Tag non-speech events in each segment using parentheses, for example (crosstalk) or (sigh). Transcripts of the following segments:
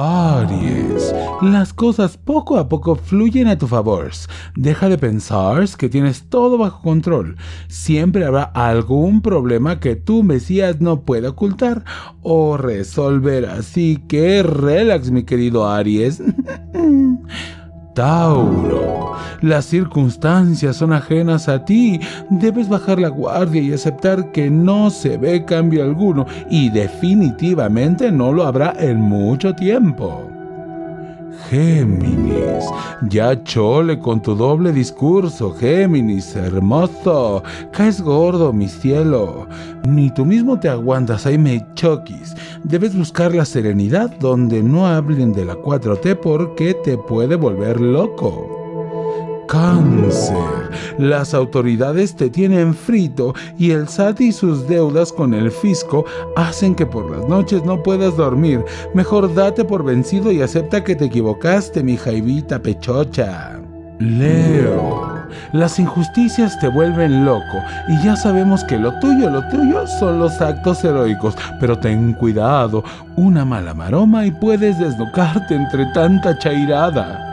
Aries, las cosas poco a poco fluyen a tu favor. Deja de pensar que tienes todo bajo control. Siempre habrá algún problema que tu Mesías no pueda ocultar o resolver. Así que relax, mi querido Aries. (laughs) Tauro, las circunstancias son ajenas a ti. Debes bajar la guardia y aceptar que no se ve cambio alguno y definitivamente no lo habrá en mucho tiempo. Géminis, ya chole con tu doble discurso, Géminis, hermoso, caes gordo, mi cielo. Ni tú mismo te aguantas, ahí me choquis. Debes buscar la serenidad donde no hablen de la 4T porque te puede volver loco. Cáncer. Las autoridades te tienen frito y el SAT y sus deudas con el fisco hacen que por las noches no puedas dormir. Mejor date por vencido y acepta que te equivocaste, mi jaivita pechocha. Leo. Las injusticias te vuelven loco y ya sabemos que lo tuyo, lo tuyo son los actos heroicos, pero ten cuidado, una mala maroma y puedes desnucarte entre tanta chairada.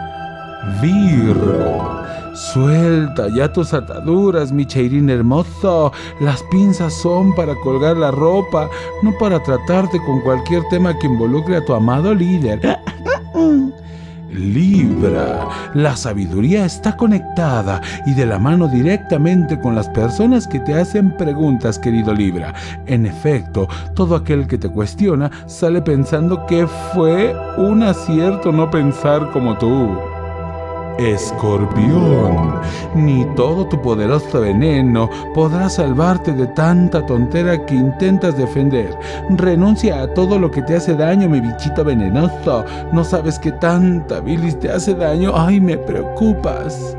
Virgo. Suelta ya tus ataduras, mi cheirín hermoso. Las pinzas son para colgar la ropa, no para tratarte con cualquier tema que involucre a tu amado líder. (laughs) Libra, la sabiduría está conectada y de la mano directamente con las personas que te hacen preguntas, querido Libra. En efecto, todo aquel que te cuestiona sale pensando que fue un acierto no pensar como tú. Escorpión, ni todo tu poderoso veneno podrá salvarte de tanta tontera que intentas defender. Renuncia a todo lo que te hace daño, mi bichito venenoso. No sabes que tanta bilis te hace daño. Ay, me preocupas.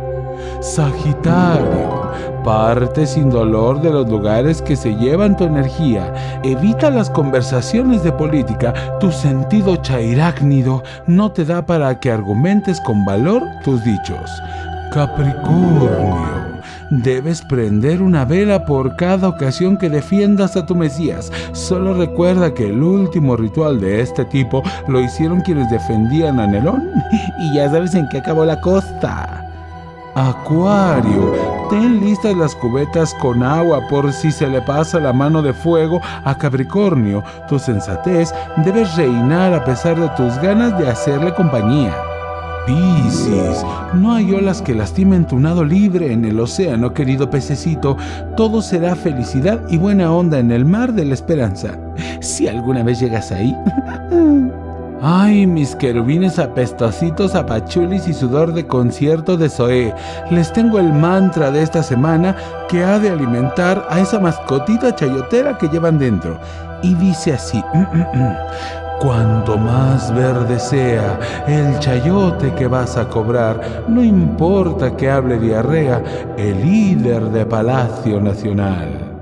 Sagitario, parte sin dolor de los lugares que se llevan tu energía. Evita las conversaciones de política. Tu sentido chairácnido no te da para que argumentes con valor tus dichos. Capricornio. Debes prender una vela por cada ocasión que defiendas a tu Mesías. Solo recuerda que el último ritual de este tipo lo hicieron quienes defendían a Nelón (laughs) y ya sabes en qué acabó la costa. Acuario, ten listas las cubetas con agua por si se le pasa la mano de fuego a Capricornio. Tu sensatez debe reinar a pesar de tus ganas de hacerle compañía. Piscis, no hay olas que lastimen tu nado libre en el océano, querido pececito. Todo será felicidad y buena onda en el mar de la esperanza. Si alguna vez llegas ahí. (laughs) Ay, mis querubines apestositos, apachulis y sudor de concierto de Zoé. Les tengo el mantra de esta semana que ha de alimentar a esa mascotita chayotera que llevan dentro. Y dice así: Cuanto más verde sea el chayote que vas a cobrar, no importa que hable diarrea, el líder de Palacio Nacional.